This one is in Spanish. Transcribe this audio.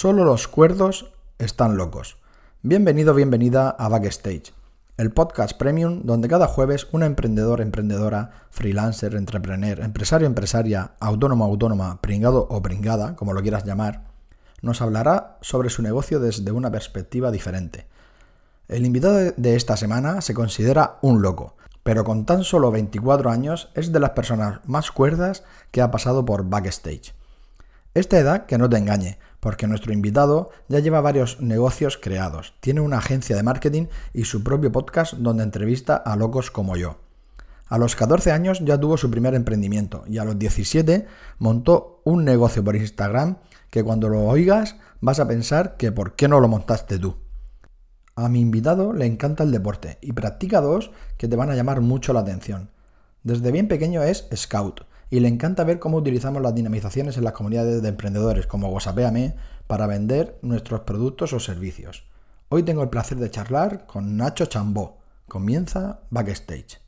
Solo los cuerdos están locos. Bienvenido, bienvenida a Backstage, el podcast premium donde cada jueves un emprendedor, emprendedora, freelancer, entrepreneur, empresario, empresaria, autónomo, autónoma, pringado o pringada, como lo quieras llamar, nos hablará sobre su negocio desde una perspectiva diferente. El invitado de esta semana se considera un loco, pero con tan solo 24 años es de las personas más cuerdas que ha pasado por Backstage. Esta edad que no te engañe, porque nuestro invitado ya lleva varios negocios creados, tiene una agencia de marketing y su propio podcast donde entrevista a locos como yo. A los 14 años ya tuvo su primer emprendimiento y a los 17 montó un negocio por Instagram que cuando lo oigas vas a pensar que por qué no lo montaste tú. A mi invitado le encanta el deporte y practica dos que te van a llamar mucho la atención. Desde bien pequeño es scout y le encanta ver cómo utilizamos las dinamizaciones en las comunidades de emprendedores como WhatsAppame para vender nuestros productos o servicios. Hoy tengo el placer de charlar con Nacho Chambó. Comienza Backstage.